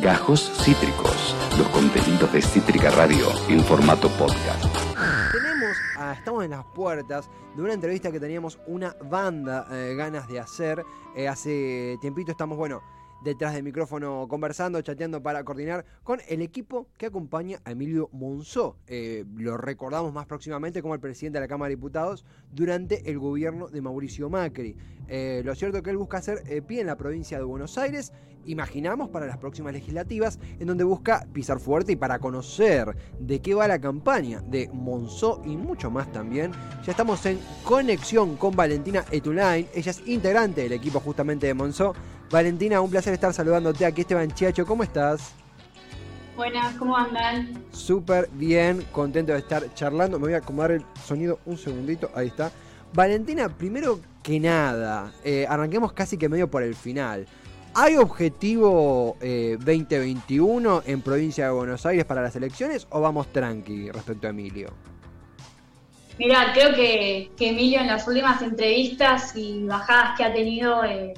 Gajos Cítricos, los contenidos de Cítrica Radio en formato podcast. Tenemos, ah, estamos en las puertas de una entrevista que teníamos una banda eh, ganas de hacer. Eh, hace tiempito estamos, bueno, detrás del micrófono conversando, chateando para coordinar con el equipo que acompaña a Emilio Monzó. Eh, lo recordamos más próximamente como el presidente de la Cámara de Diputados durante el gobierno de Mauricio Macri. Eh, lo cierto es que él busca hacer eh, pie en la provincia de Buenos Aires, imaginamos para las próximas legislativas, en donde busca pisar fuerte y para conocer de qué va la campaña de Monzó y mucho más también. Ya estamos en conexión con Valentina Etulain, ella es integrante del equipo justamente de Monzó. Valentina, un placer estar saludándote aquí, Esteban Chiacho, ¿cómo estás? Buenas, ¿cómo andan? Súper bien, contento de estar charlando. Me voy a acomodar el sonido un segundito, ahí está. Valentina, primero que nada, eh, arranquemos casi que medio por el final. ¿Hay objetivo 2021 eh, en provincia de Buenos Aires para las elecciones o vamos tranqui respecto a Emilio? Mira, creo que, Emilio en las últimas entrevistas y bajadas que ha tenido eh,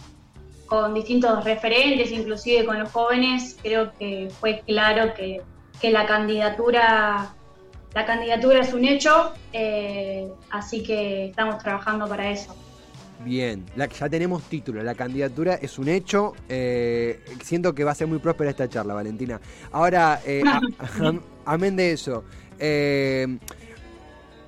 con distintos referentes, inclusive con los jóvenes, creo que fue claro que, la candidatura la candidatura es un hecho, eh, así que estamos trabajando para eso. Bien, ya tenemos título, la candidatura es un hecho. Eh, siento que va a ser muy próspera esta charla, Valentina. Ahora, eh, amén de eso,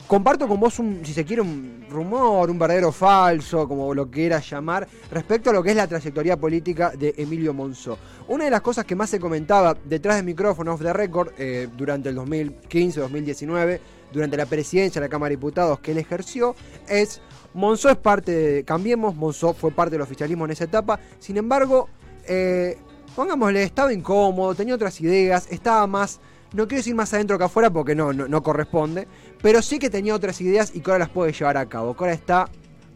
comparto con vos un, si se quiere, un rumor, un verdadero falso, como lo quieras llamar, respecto a lo que es la trayectoria política de Emilio Monzó. Una de las cosas que más se comentaba detrás del micrófono off the record eh, durante el 2015-2019, durante la presidencia de la Cámara de Diputados que él ejerció, es Monzó es parte de Cambiemos, Monzó fue parte del oficialismo en esa etapa, sin embargo, eh, pongámosle, estaba incómodo, tenía otras ideas, estaba más no quiero decir más adentro que afuera porque no, no, corresponde, pero sí que tenía otras ideas y ahora las puede llevar a cabo, ahora está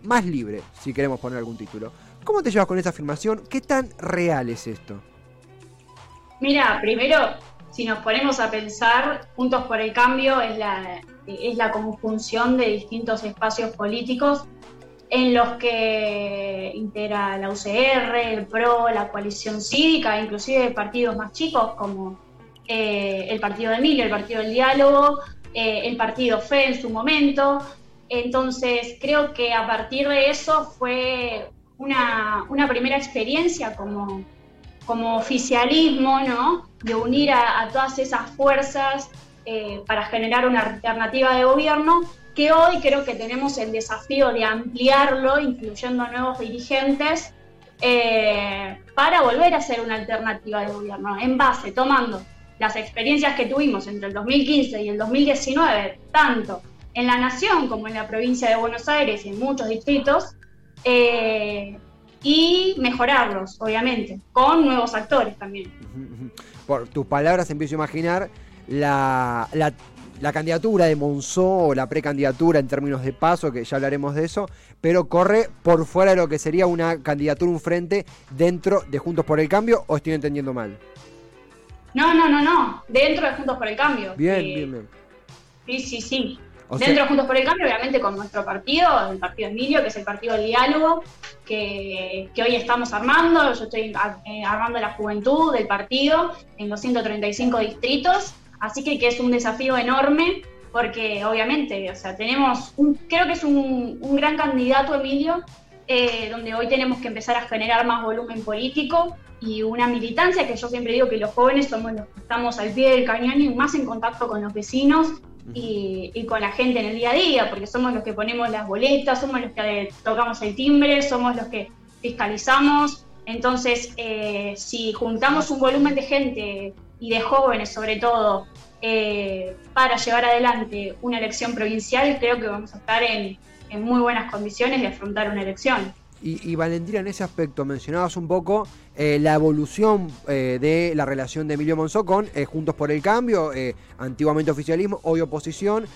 más libre, si queremos poner algún título. ¿Cómo te llevas con esa afirmación? ¿Qué tan real es esto? Mira, primero, si nos ponemos a pensar, Juntos por el Cambio es la, es la conjunción de distintos espacios políticos en los que integra la UCR, el PRO, la coalición cívica, inclusive partidos más chicos como eh, el partido de Emilio, el partido del diálogo, eh, el partido FE en su momento. Entonces, creo que a partir de eso fue una, primera experiencia como, como oficialismo, ¿no? De unir a, todas esas fuerzas eh, para generar una alternativa de gobierno que hoy creo que tenemos el desafío de ampliarlo, incluyendo nuevos dirigentes, para volver a ser una alternativa de gobierno, en base, tomando las experiencias que tuvimos entre el 2015 y el 2019, tanto en la nación como en la provincia de Buenos Aires y en muchos distritos, eh, y mejorarlos, obviamente, con nuevos actores también. Por tus palabras empiezo a imaginar la, la, candidatura de Monzó o la precandidatura en términos de paso, que ya hablaremos de eso, pero corre por fuera de lo que sería una candidatura, un frente dentro de Juntos por el Cambio, o estoy entendiendo mal. No, no, no, no. Dentro de Juntos por el Cambio. Bien, bien, bien. Sí, sí, sí. Dentro de Juntos por el Cambio, obviamente con nuestro partido, el partido Emilio, que es el partido del diálogo, que, hoy estamos armando. Yo estoy eh, armando la juventud del partido en los 135 distritos. Así que, que es un desafío enorme porque obviamente, o sea, tenemos, un, creo que es un, un gran candidato Emilio, eh, donde hoy tenemos que empezar a generar más volumen político y una militancia que yo siempre digo que los jóvenes somos los que estamos al pie del cañón y más en contacto con los vecinos y, con la gente en el día a día, porque somos los que ponemos las boletas, somos los que tocamos el timbre, somos los que fiscalizamos. Entonces, eh, si juntamos un volumen de gente y de jóvenes sobre todo eh, para llevar adelante una elección provincial, creo que vamos a estar en, en muy buenas condiciones de afrontar una elección. Y, Valentina, en ese aspecto mencionabas un poco eh, la evolución eh, de la relación de Emilio Monzó con eh, Juntos por el Cambio, antiguamente oficialismo, hoy oposición.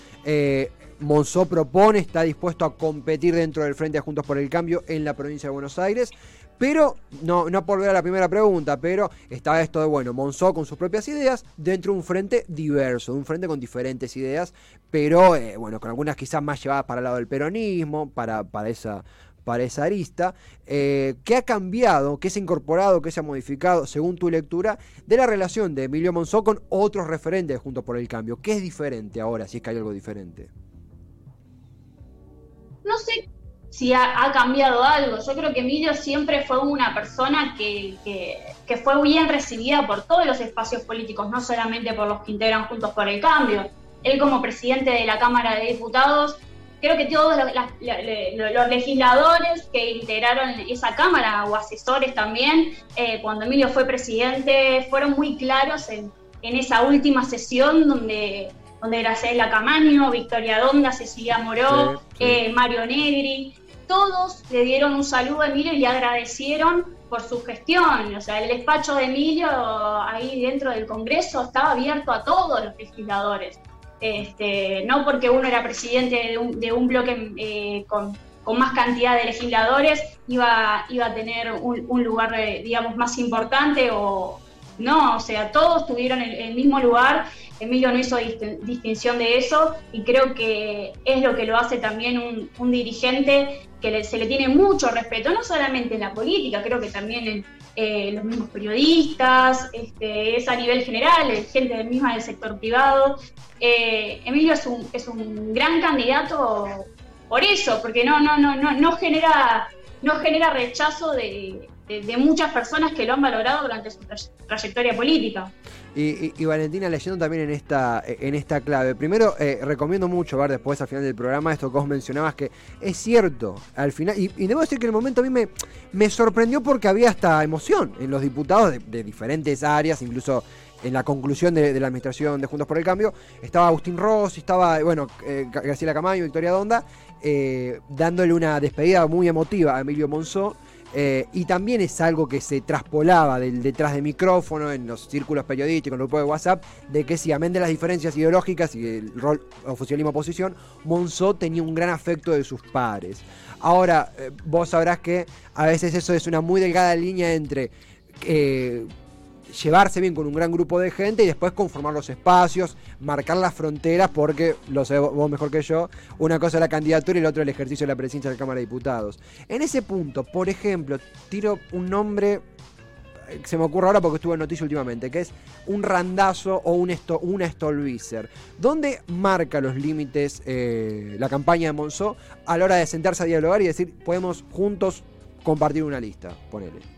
Monzó propone, está dispuesto a competir dentro del Frente de Juntos por el Cambio en la provincia de Buenos Aires. Pero, no, no por ver a la primera pregunta, pero está esto de, bueno, Monzó con sus propias ideas dentro de un frente diverso, un frente con diferentes ideas, pero, bueno, con algunas quizás más llevadas para el lado del peronismo, para, para esa para esa arista. Eh, ¿Qué ha cambiado, qué se ha incorporado, qué se ha modificado, según tu lectura, de la relación de Emilio Monzó con otros referentes juntos por el cambio? ¿Qué es diferente ahora, si es que hay algo diferente? No sé si ha, cambiado algo. Yo creo que Emilio siempre fue una persona que, que, fue bien recibida por todos los espacios políticos, no solamente por los que integran Juntos por el Cambio. Él como presidente de la Cámara de Diputados, creo que todos los, legisladores que integraron esa Cámara o asesores también, eh, cuando Emilio fue presidente, fueron muy claros en, en esa última sesión donde donde Graciela Camaño, Victoria Donda, Cecilia Moró, eh, Mario Negri, todos le dieron un saludo a Emilio y le agradecieron por su gestión. O sea, el despacho de Emilio ahí dentro del Congreso estaba abierto a todos los legisladores. Este, no porque uno era presidente de un, bloque eh, con, más cantidad de legisladores iba, iba a tener un, lugar, eh, digamos, más importante o no, o sea, todos tuvieron el mismo lugar. Emilio no hizo distinción de eso y creo que es lo que lo hace también un, dirigente que se le tiene mucho respeto, no solamente en la política, creo que también en eh, los mismos periodistas, este, es a nivel general, gente del mismo del sector privado. Eh, Emilio es un, es un gran candidato por eso, porque no, no, no, no, no genera, no genera rechazo de, de, muchas personas que lo han valorado durante su trayectoria política. Y, Valentina, leyendo también en esta, en esta clave, primero eh, recomiendo mucho ver después al final del programa esto que vos mencionabas, que es cierto, al final, y, debo decir que en el momento a mí me, me sorprendió porque había hasta emoción en los diputados de, diferentes áreas, incluso en la conclusión de, la administración de Juntos por el Cambio, estaba Agustín Ross, estaba, bueno, eh, Graciela Camayo, Victoria Donda, eh, dándole una despedida muy emotiva a Emilio Monzó. Eh, y también es algo que se traspolaba del detrás de micrófono, en los círculos periodísticos, en el grupo de WhatsApp, de que si amén de las diferencias ideológicas y el rol oficialismo-oposición, Monzó tenía un gran afecto de sus pares. Ahora, eh, vos sabrás que a veces eso es una muy delgada línea entre eh, llevarse bien con un gran grupo de gente y después conformar los espacios, marcar las fronteras, porque lo sé vos mejor que yo, una cosa es la candidatura y la otra el ejercicio de la presidencia de la Cámara de Diputados. En ese punto, por ejemplo, tiro un nombre que eh, se me ocurre ahora porque estuvo en noticia últimamente, que es un randazo o un esto, una Stolbizer. ¿Dónde marca los límites eh, la campaña de Monzó a la hora de sentarse a dialogar y decir, podemos juntos compartir una lista? Ponele.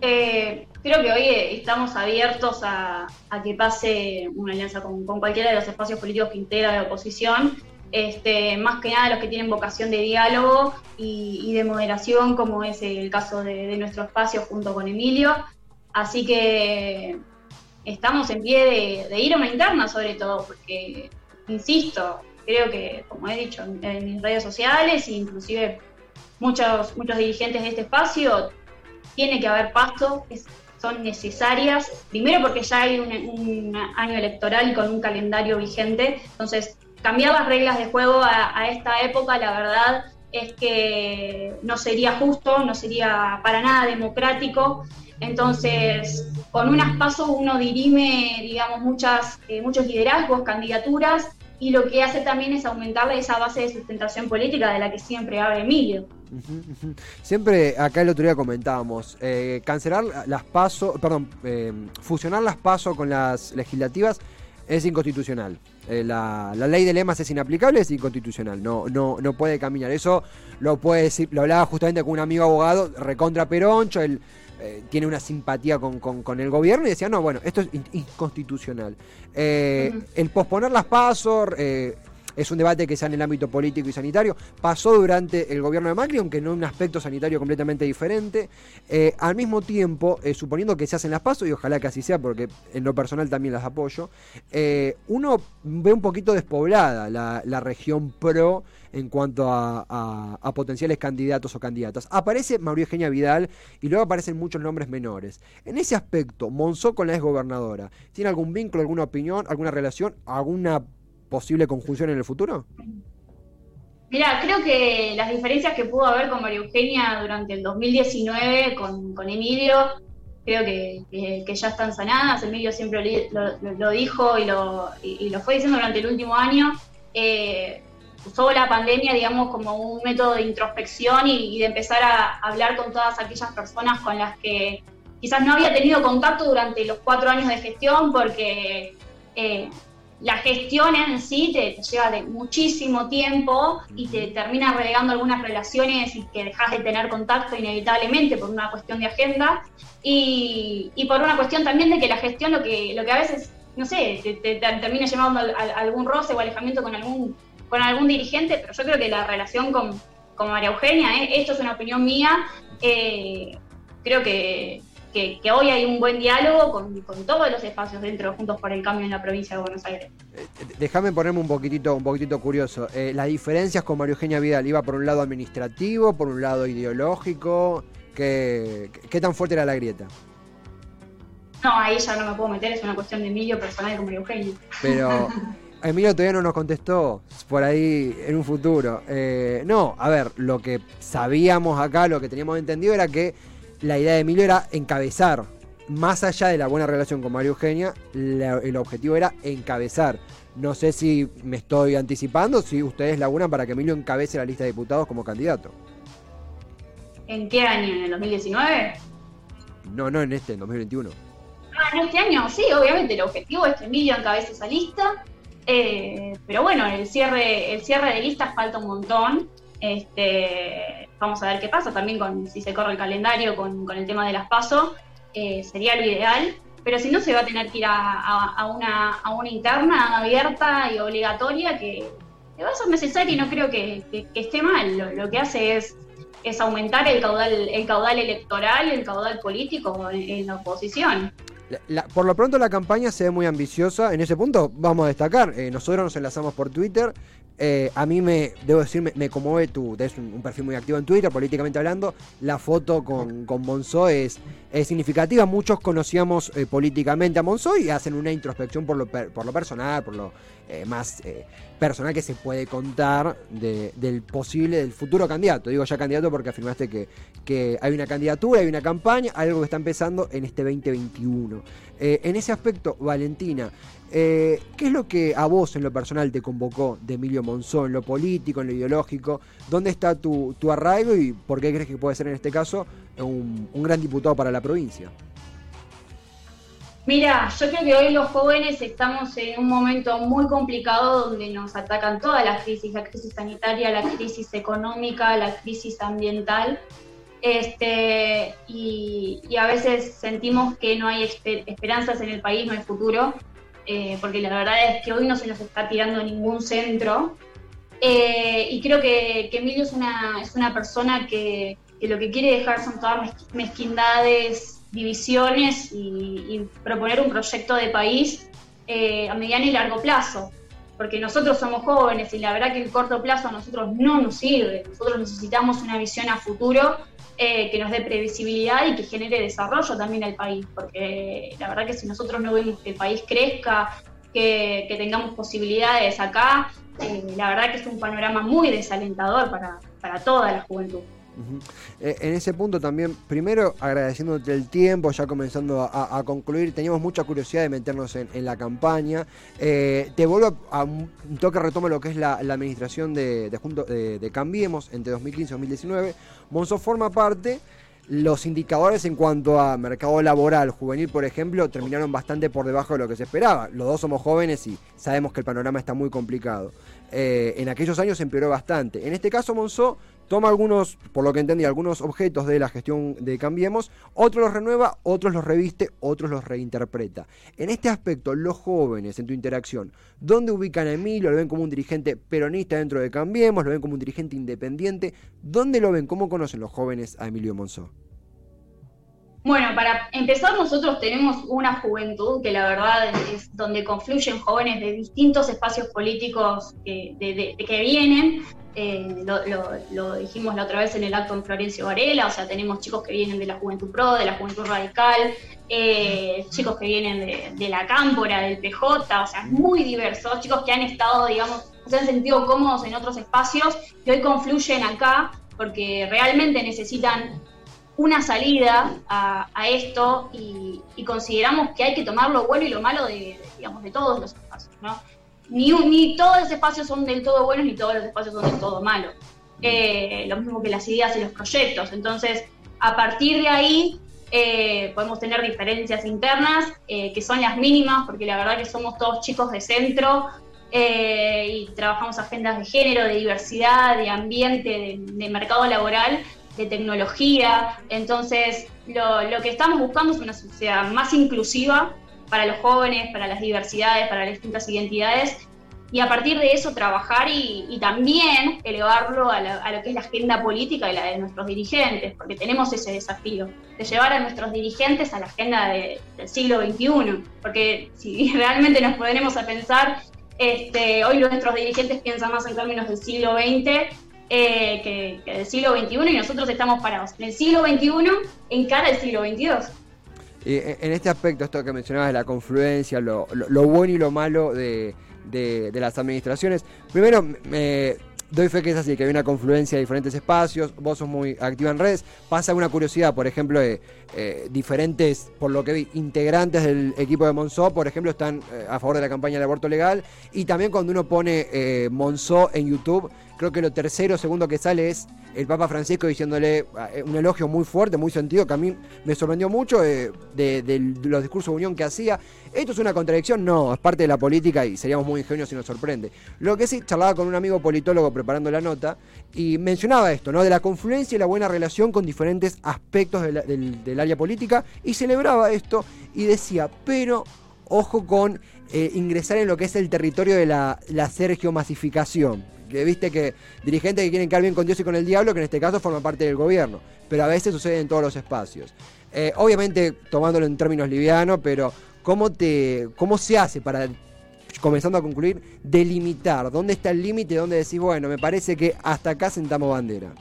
Eh, creo que hoy estamos abiertos a, que pase una alianza con, cualquiera de los espacios políticos que integra la oposición, este, más que nada los que tienen vocación de diálogo y, de moderación, como es el caso de, nuestro espacio junto con Emilio. Así que estamos en pie de, ir a una interna sobre todo, porque, insisto, creo que, como he dicho en, mis redes sociales, inclusive muchos, muchos dirigentes de este espacio, tiene que haber paso, son necesarias, primero porque ya hay un, año electoral con un calendario vigente, entonces cambiar las reglas de juego a, esta época, la verdad es que no sería justo, no sería para nada democrático. Entonces, con unas pasos uno dirime, digamos, muchas, eh, muchos liderazgos, candidaturas, y lo que hace también es aumentar esa base de sustentación política de la que siempre habla Emilio. Siempre acá el otro día comentábamos, eh, cancelar las pasos, perdón, eh, fusionar las pasos con las legislativas es inconstitucional. Eh, la, ley de lemas es inaplicable, es inconstitucional, no, no, no puede caminar. Eso lo puede decir, lo hablaba justamente con un amigo abogado, recontra Peroncho, él tiene una simpatía con, el gobierno y decía, no, bueno, esto es inconstitucional. El posponer las pasos, es un debate que está en el ámbito político y sanitario. Pasó durante el gobierno de Macri, aunque no en un aspecto sanitario completamente diferente. Eh, al mismo tiempo, eh, suponiendo que se hacen las pasos, y ojalá que así sea, porque en lo personal también las apoyo, eh, uno ve un poquito despoblada la, región pro en cuanto a, potenciales candidatos o candidatas. Aparece María Eugenia Vidal y luego aparecen muchos nombres menores. En ese aspecto, Monzó con la ex gobernadora, ¿tiene algún vínculo, alguna opinión, alguna relación, alguna posible conjunción en el futuro? Mira, creo que las diferencias que pudo haber con María Eugenia durante el 2019 con, con Emilio, creo que, ya están sanadas. Emilio siempre lo, dijo y lo, y, lo, fue diciendo durante el último año. Eh, usó la pandemia, digamos, como un método de introspección y, de empezar a hablar con todas aquellas personas con las que quizás no había tenido contacto durante los cuatro años de gestión, porque eh, la gestión en sí te, lleva de muchísimo tiempo y te termina relegando algunas relaciones y que dejas de tener contacto inevitablemente por una cuestión de agenda. Y, por una cuestión también de que la gestión lo que, lo que a veces, no sé, te, termina llevando a, algún roce o alejamiento con algún, con algún dirigente, pero yo creo que la relación con, María Eugenia, eh, esto es una opinión mía, eh, creo que, que, hoy hay un buen diálogo con, todos los espacios dentro Juntos por el Cambio en la provincia de Buenos Aires. Eh, déjame ponerme un poquitito, un poquitito curioso. Eh, ¿Las diferencias con María Eugenia Vidal iba por un lado administrativo, por un lado ideológico? ¿Qué, qué tan fuerte era la grieta? No, ahí ya no me puedo meter, es una cuestión de Emilio personal con María Eugenia. Pero Emilio todavía no nos contestó por ahí en un futuro. Eh, no, a ver, lo que sabíamos acá, lo que teníamos entendido era que la idea de Emilio era encabezar. Más allá de la buena relación con María Eugenia, el objetivo era encabezar. No sé si me estoy anticipando, si ustedes laburan para que Emilio encabece la lista de diputados como candidato. ¿En qué año? ¿En el 2019? No, no en este, en 2021. Ah, en este año, sí, obviamente el objetivo es que Emilio encabece esa lista. Eh, pero bueno, el cierre, el cierre de listas falta un montón. Este, vamos a ver qué pasa también con si se corre el calendario con, el tema de las pasos, eh, sería lo ideal. Pero si no, se va a tener que ir a, una, a una interna abierta y obligatoria que, va a ser necesaria y no creo que, esté mal. Lo, que hace es, es aumentar el caudal, el caudal electoral el caudal político en, la oposición. por lo pronto la campaña se ve muy ambiciosa. En ese punto vamos a destacar. Eh, nosotros nos enlazamos por Twitter eh, a mí me, debo decir, me, conmueve tu, es un, perfil muy activo en Twitter, políticamente hablando, la foto con, con Monzó es, es significativa. Muchos conocíamos eh, políticamente a Monzó y hacen una introspección por lo, por lo personal, por lo eh, más personal que se puede contar del posible, del futuro candidato. Digo ya candidato porque afirmaste que, que hay una candidatura, hay una campaña, algo que está empezando en este 2021. en ese aspecto, Valentina, eh, ¿Qué es lo que a vos en lo personal te convocó de Emilio Monzón, en lo político, en lo ideológico? ¿Dónde está tu, arraigo y por qué crees que puede ser en este caso un, gran diputado para la provincia? Mira, yo creo que hoy los jóvenes estamos en un momento muy complicado donde nos atacan todas las crisis, la crisis sanitaria, la crisis económica, la crisis ambiental. Este, y, a veces sentimos que no hay esperanzas en el país, no hay futuro. Eh, porque la verdad es que hoy no se nos está tirando ningún centro. Eh, y creo que, Emilio es una, persona que, lo que quiere dejar son todas mezquindades, divisiones y, proponer un proyecto de país eh, a mediano y largo plazo. Porque nosotros somos jóvenes y la verdad que el corto plazo a nosotros no nos sirve. Nosotros necesitamos una visión a futuro eh, que nos dé previsibilidad y que genere desarrollo también al país, porque la verdad que si nosotros no vemos que el país crezca, que, tengamos posibilidades acá, eh, la verdad que es un panorama muy desalentador para, para toda la juventud. Eh, en ese punto también, primero agradeciéndote el tiempo, ya comenzando a, concluir, teníamos mucha curiosidad de meternos en, la campaña. Eh, te vuelvo a, un toque retomo lo que es la, administración de, de, de, Cambiemos entre 2015 y 2019. Monzo forma parte. Los indicadores en cuanto a mercado laboral juvenil, por ejemplo, terminaron bastante por debajo de lo que se esperaba. Los dos somos jóvenes y sabemos que el panorama está muy complicado. Eh, en aquellos años empeoró bastante. En este caso, Monzó toma algunos, por lo que entendí, algunos objetos de la gestión de Cambiemos, otros los renueva, otros los reviste, otros los reinterpreta. En este aspecto, los jóvenes en tu interacción, ¿dónde ubican a Emilio? ¿Lo ven como un dirigente peronista dentro de Cambiemos? ¿Lo ven como un dirigente independiente? ¿Dónde lo ven? ¿Cómo conocen los jóvenes a Emilio Monzó? Bueno, para empezar, nosotros tenemos una juventud que la verdad es donde confluyen jóvenes de distintos espacios políticos que, vienen. Eh, lo, dijimos la otra vez en el acto en Florencio Varela, o sea, tenemos chicos que vienen de la Juventud Pro, de la Juventud Radical, eh, chicos que vienen de, la Cámpora, del PJ, o sea, es muy diverso, chicos que han estado, digamos, se han sentido cómodos en otros espacios y hoy confluyen acá porque realmente necesitan una salida a, esto y, consideramos que hay que tomar lo bueno y lo malo de, digamos, de todos los espacios, ¿no? ni, ni todos los espacios son del todo buenos ni todos los espacios son del todo malos. Eh, lo mismo que las ideas y los proyectos. Entonces, a partir de ahí, eh, podemos tener diferencias internas eh, que son las mínimas, porque la verdad que somos todos chicos de centro y trabajamos agendas de género, de diversidad, de ambiente, de, mercado laboral, de tecnología. Entonces, lo, lo que estamos buscando es una sociedad más inclusiva para los jóvenes, para las diversidades, para las distintas identidades y a partir de eso trabajar y, también elevarlo a, lo que es la agenda política y la de nuestros dirigentes, porque tenemos ese desafío de llevar a nuestros dirigentes a la agenda del siglo XXI, porque si realmente nos ponemos a pensar, este, hoy nuestros dirigentes piensan más en términos del siglo XX eh, que, del siglo XXI y nosotros estamos parados en el siglo XXI en cara al siglo XXII. en este aspecto, esto que mencionabas de la confluencia, lo bueno y lo malo de de, las administraciones. Primero, me doy fe que es así, que hay una confluencia de diferentes espacios, vos sos muy activa en redes, pasa una curiosidad, por ejemplo, de eh, diferentes, por lo que vi, integrantes del equipo de Monzó, por ejemplo, están eh, a favor de la campaña del aborto legal, y también cuando uno pone eh, Monzó en YouTube, creo que lo tercero segundo que sale es el Papa Francisco diciéndole eh, un elogio muy fuerte, muy sentido, que a mí me sorprendió mucho eh, de, los discursos de unión que hacía. ¿Esto es una contradicción? No, es parte de la política y seríamos muy ingenuos si nos sorprende. Lo que sí, charlaba con un amigo politólogo preparando la nota y mencionaba esto, ¿no? De la confluencia y la buena relación con diferentes aspectos del, área política y celebraba esto y decía, pero ojo con eh, ingresar en lo que es el territorio de la, la Sergio masificación que viste que dirigentes que quieren quedar bien con Dios y con el diablo, que en este caso forman parte del gobierno, pero a veces sucede en todos los espacios. Eh, obviamente tomándolo en términos livianos, pero ¿cómo, te, ¿cómo se hace para, comenzando a concluir, delimitar? ¿Dónde está el límite? ¿Dónde decís, bueno, me parece que hasta acá sentamos bandera?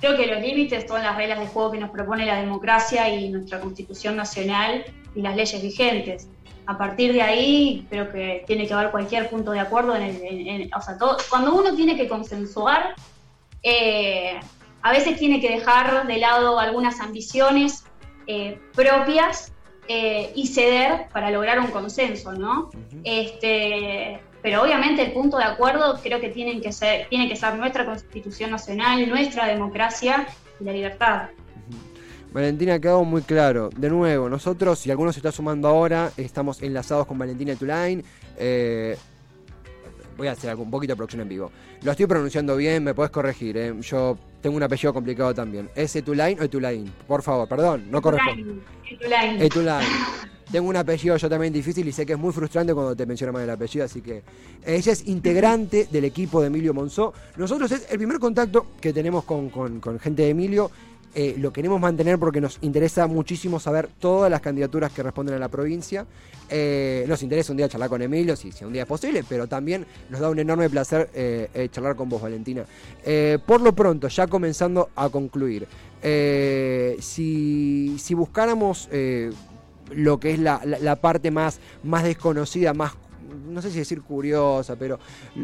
Creo que los límites son las reglas de juego que nos propone la democracia y nuestra Constitución Nacional y las leyes vigentes a partir de ahí creo que tiene que haber cualquier punto de acuerdo en el, o sea, todo, cuando uno tiene que consensuar, eh, a veces tiene que dejar de lado algunas ambiciones eh, propias eh, y ceder para lograr un consenso, ¿no? este, pero obviamente el punto de acuerdo creo que, tienen que ser, tiene que ser nuestra constitución nacional, nuestra democracia y la libertad. Valentina, quedado muy claro. De nuevo, nosotros, si alguno se está sumando ahora, estamos enlazados con Valentina Tulain. Eh, voy a hacer un poquito de producción en vivo. Lo estoy pronunciando bien, me puedes corregir. Eh. Yo tengo un apellido complicado también. ¿Es Etulain o Etulain? Por favor, perdón, no corresponde. Etulain. Etulain. Tengo un apellido yo también difícil y sé que es muy frustrante cuando te menciona mal el apellido, así que ella es integrante del equipo de Emilio Monzó. Nosotros es el primer contacto que tenemos con, con gente de Emilio eh, lo queremos mantener porque nos interesa muchísimo saber todas las candidaturas que responden a la provincia. Eh, nos interesa un día charlar con Emilio, si, un día es posible, pero también nos da un enorme placer eh, charlar con vos, Valentina. por lo pronto, ya comenzando a concluir, si, si, buscáramos lo que es la, la, parte más, más desconocida, más no sé si decir curiosa, pero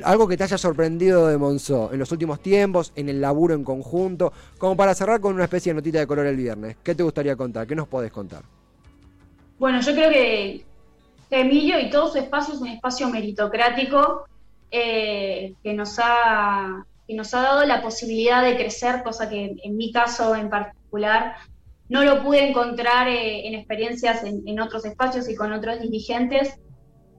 algo que te haya sorprendido de Monzó en los últimos tiempos, en el laburo en conjunto, como para cerrar con una especie de notita de color el viernes. ¿Qué te gustaría contar? ¿Qué nos podés contar? Bueno, yo creo que Emilio y todo su espacio es un espacio meritocrático eh, que, nos ha, que nos ha dado la posibilidad de crecer, cosa que en mi caso en particular no lo pude encontrar eh, en experiencias en, otros espacios y con otros dirigentes.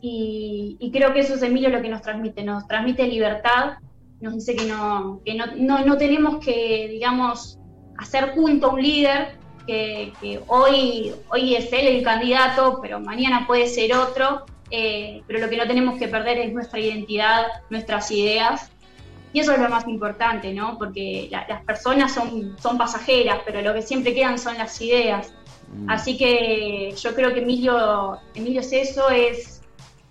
Y, creo que eso es Emilio lo que nos transmite, nos transmite libertad, nos dice que no, que no, no, tenemos que, digamos, hacer junto a un líder, que, hoy, hoy es él el candidato, pero mañana puede ser otro, eh, pero lo que no tenemos que perder es nuestra identidad, nuestras ideas, y eso es lo más importante, ¿no? Porque las personas son, son pasajeras, pero lo que siempre quedan son las ideas. Mm. Así que yo creo que Emilio, Emilio es eso, es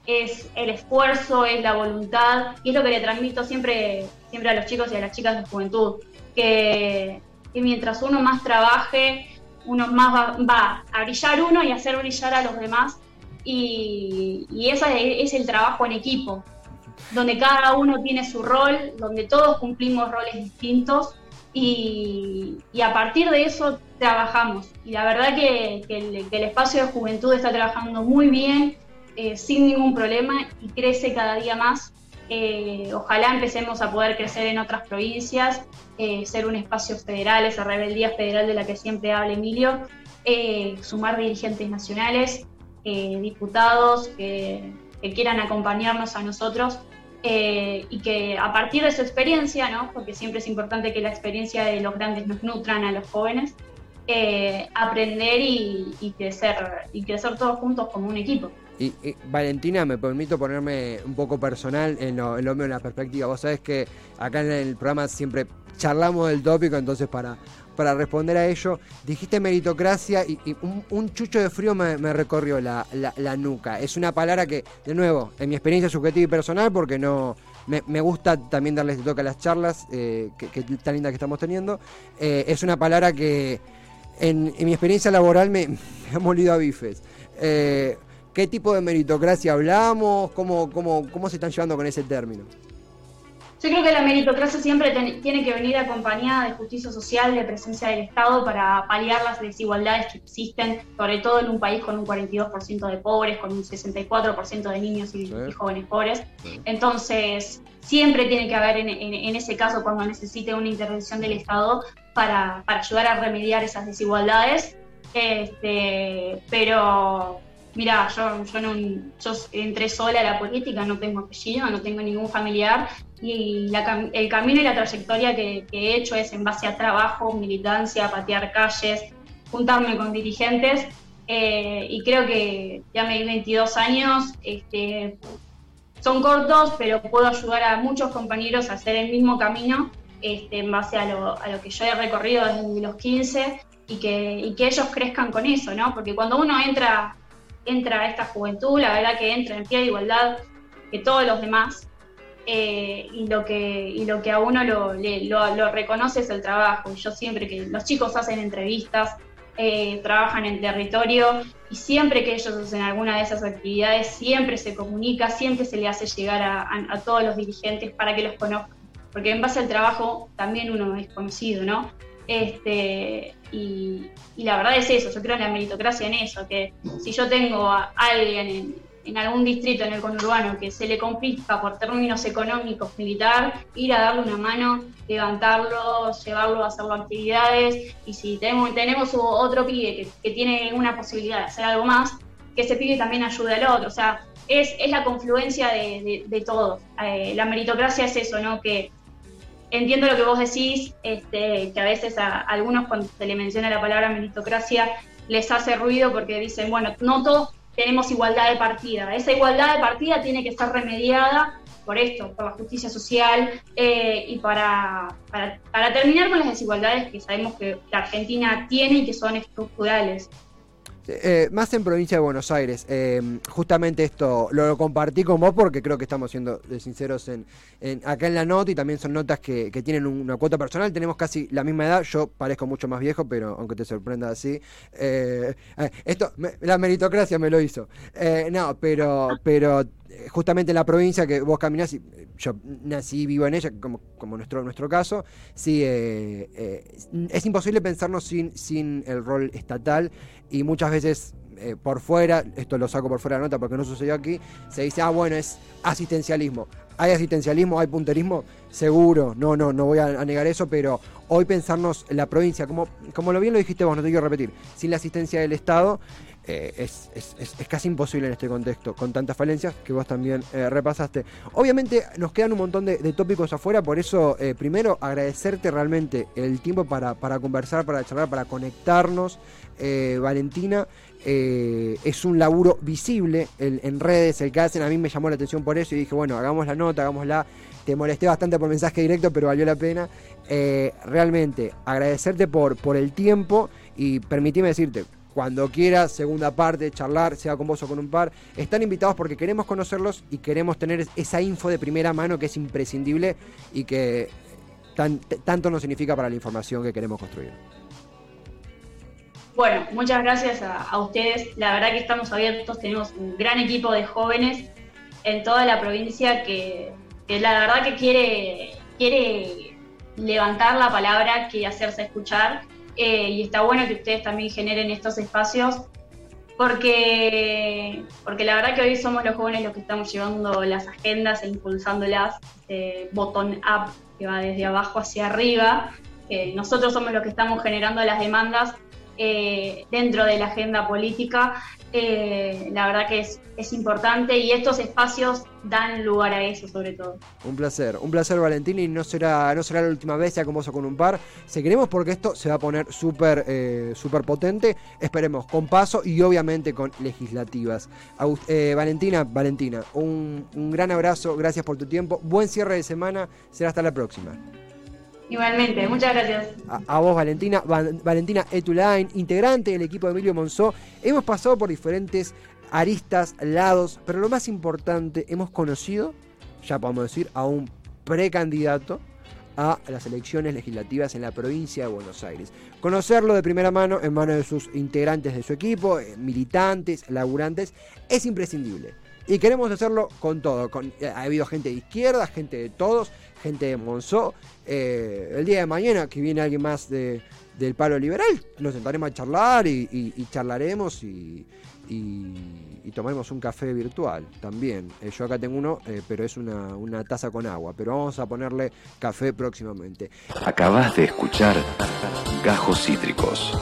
es el esfuerzo, es la voluntad, y es lo que le transmito siempre, siempre a los chicos y a las chicas de juventud, que, mientras uno más trabaje, uno más va, a brillar uno y hacer brillar a los demás, y, y ese es el trabajo en equipo, donde cada uno tiene su rol, donde todos cumplimos roles distintos, y, a partir de eso trabajamos. Y la verdad que, el, espacio de juventud está trabajando muy bien, eh, sin ningún problema y crece cada día más. Eh, ojalá empecemos a poder crecer en otras provincias, ser un espacio federal, esa rebeldía federal de la que siempre habla Emilio, sumar dirigentes nacionales, diputados que, que, quieran acompañarnos a nosotros y que a partir de su experiencia, ¿no? porque siempre es importante que la experiencia de los grandes nos nutran a los jóvenes, eh, aprender y, crecer, y crecer todos juntos como un equipo. Y, Valentina, me permito ponerme un poco personal en lo, en lo mío, en la perspectiva. Vos sabés que acá en el programa siempre charlamos del tópico, entonces para, para responder a ello, dijiste meritocracia y, un, chucho de frío me, recorrió la, nuca. Es una palabra que, de nuevo, en mi experiencia subjetiva y personal, porque no me, gusta también darles toque a las charlas eh, que, tan lindas que estamos teniendo, eh, es una palabra que en, mi experiencia laboral me, ha molido a bifes. Eh, ¿Qué tipo de meritocracia hablamos? ¿Cómo, cómo, ¿Cómo se están llevando con ese término? Yo creo que la meritocracia siempre tiene que venir acompañada de justicia social, de presencia del Estado para paliar las desigualdades que existen, sobre todo en un país con un 42% de pobres, con un 64% de niños y, jóvenes pobres. Entonces, siempre tiene que haber en, ese caso, cuando necesite una intervención del Estado, para, ayudar a remediar esas desigualdades. Este, pero mira, yo, yo, entré sola a la política, no tengo apellido, no tengo ningún familiar y el camino y la trayectoria que, he hecho es en base a trabajo, militancia, patear calles, juntarme con dirigentes eh, y creo que ya me di 22 años, este, son cortos, pero puedo ayudar a muchos compañeros a hacer el mismo camino este, en base a lo, a lo que yo he recorrido desde los 15 y que, y que ellos crezcan con eso, ¿no? Porque cuando uno entra, entra a esta juventud, la verdad que entra en pie de igualdad que todos los demás, eh, y, lo que, y lo que a uno lo, lo, reconoce es el trabajo. Yo siempre que los chicos hacen entrevistas, eh, trabajan en territorio y siempre que ellos hacen alguna de esas actividades, siempre se comunica, siempre se le hace llegar a, a, todos los dirigentes para que los conozcan. Porque en base al trabajo también uno es conocido, ¿no? Este, y, la verdad es eso, yo creo en la meritocracia en eso, que si yo tengo a alguien en, algún distrito en el conurbano que se le complica por términos económicos militar, ir a darle una mano, levantarlo, llevarlo a hacer actividades y si tenemos, tenemos otro pibe que, tiene una posibilidad de hacer algo más, que ese pibe también ayude al otro. O sea, es, es la confluencia de, de, todo. Eh, la meritocracia es eso, ¿no? Que entiendo lo que vos decís, este, que a veces a, algunos cuando se le menciona la palabra meritocracia les hace ruido porque dicen, bueno, no todos tenemos igualdad de partida. Esa igualdad de partida tiene que estar remediada por esto, por la justicia social eh, y para, para, terminar con las desigualdades que sabemos que la Argentina tiene y que son estructurales. Eh, más en provincia de Buenos Aires. Eh, justamente esto lo, compartí con vos porque creo que estamos siendo sinceros en, acá en la nota y también son notas que, tienen una cuota personal. Tenemos casi la misma edad. Yo parezco mucho más viejo, pero aunque te sorprenda así. Eh, esto, la meritocracia me lo hizo. no, pero, pero justamente en la provincia que vos caminás, y yo nací y vivo en ella, como, como nuestro, nuestro caso, sí, es imposible pensarnos sin, sin el rol estatal y muchas veces eh, por fuera, esto lo saco por fuera de nota porque no sucedió aquí, se dice, ah, bueno, es asistencialismo. ¿Hay asistencialismo? ¿Hay punterismo? Seguro, no, no, no voy a, negar eso, pero hoy pensarnos en la provincia, como, como lo bien lo dijiste vos, no te quiero repetir, sin la asistencia del Estado, eh, es, casi imposible en este contexto, con tantas falencias que vos también eh, repasaste. Obviamente nos quedan un montón de, tópicos afuera, por eso primero agradecerte realmente el tiempo para, para conversar, para charlar, para conectarnos. Eh, Valentina. Eh, es un laburo visible en redes, el que hacen. A mí me llamó la atención por eso y dije, bueno, hagamos la nota, hagámosla. Te molesté bastante por mensaje directo, pero valió la pena. Eh, realmente, agradecerte por, por el tiempo y permitime decirte, cuando quieras, segunda parte, charlar, sea con vos o con un par, están invitados porque queremos conocerlos y queremos tener esa info de primera mano que es imprescindible y que tanto nos significa para la información que queremos construir. Bueno, muchas gracias a, ustedes. La verdad que estamos abiertos, tenemos un gran equipo de jóvenes en toda la provincia que, la verdad que quiere, quiere levantar la palabra, quiere hacerse escuchar. Eh, y está bueno que ustedes también generen estos espacios porque, porque la verdad que hoy somos los jóvenes los que estamos llevando las agendas e impulsándolas, ese botón up que va desde abajo hacia arriba. nosotros somos los que estamos generando las demandas eh, dentro de la agenda política. Eh, la verdad que es, es, importante y estos espacios dan lugar a eso sobre todo. Un placer, un placer Valentín y no será, no será la última vez ya con vos o con un par. Seguiremos porque esto se va a poner súper eh, potente. Esperemos con paso y obviamente con legislativas. Valentina, Valentina, un, un gran abrazo, gracias por tu tiempo. Buen cierre de semana, será hasta la próxima. Igualmente, muchas gracias. A, vos, Valentina, Valentina Etulain, integrante del equipo de Emilio Monzó. Hemos pasado por diferentes aristas, lados, pero lo más importante, hemos conocido, ya podemos decir, a un precandidato a las elecciones legislativas en la provincia de Buenos Aires. Conocerlo de primera mano en manos de sus integrantes de su equipo, eh, militantes, laburantes, es imprescindible. Y queremos hacerlo con todo. Con, eh, ha habido gente de izquierda, gente de todos, gente de Monzó. Eh, el día de mañana, que viene alguien más de, del palo liberal, nos sentaremos a charlar y, charlaremos y, tomaremos un café virtual también. Eh, yo acá tengo uno, pero es una, una taza con agua. Pero vamos a ponerle café próximamente. Acabas de escuchar Gajos Cítricos.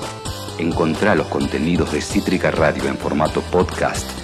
Encontrá los contenidos de Cítrica Radio en formato podcast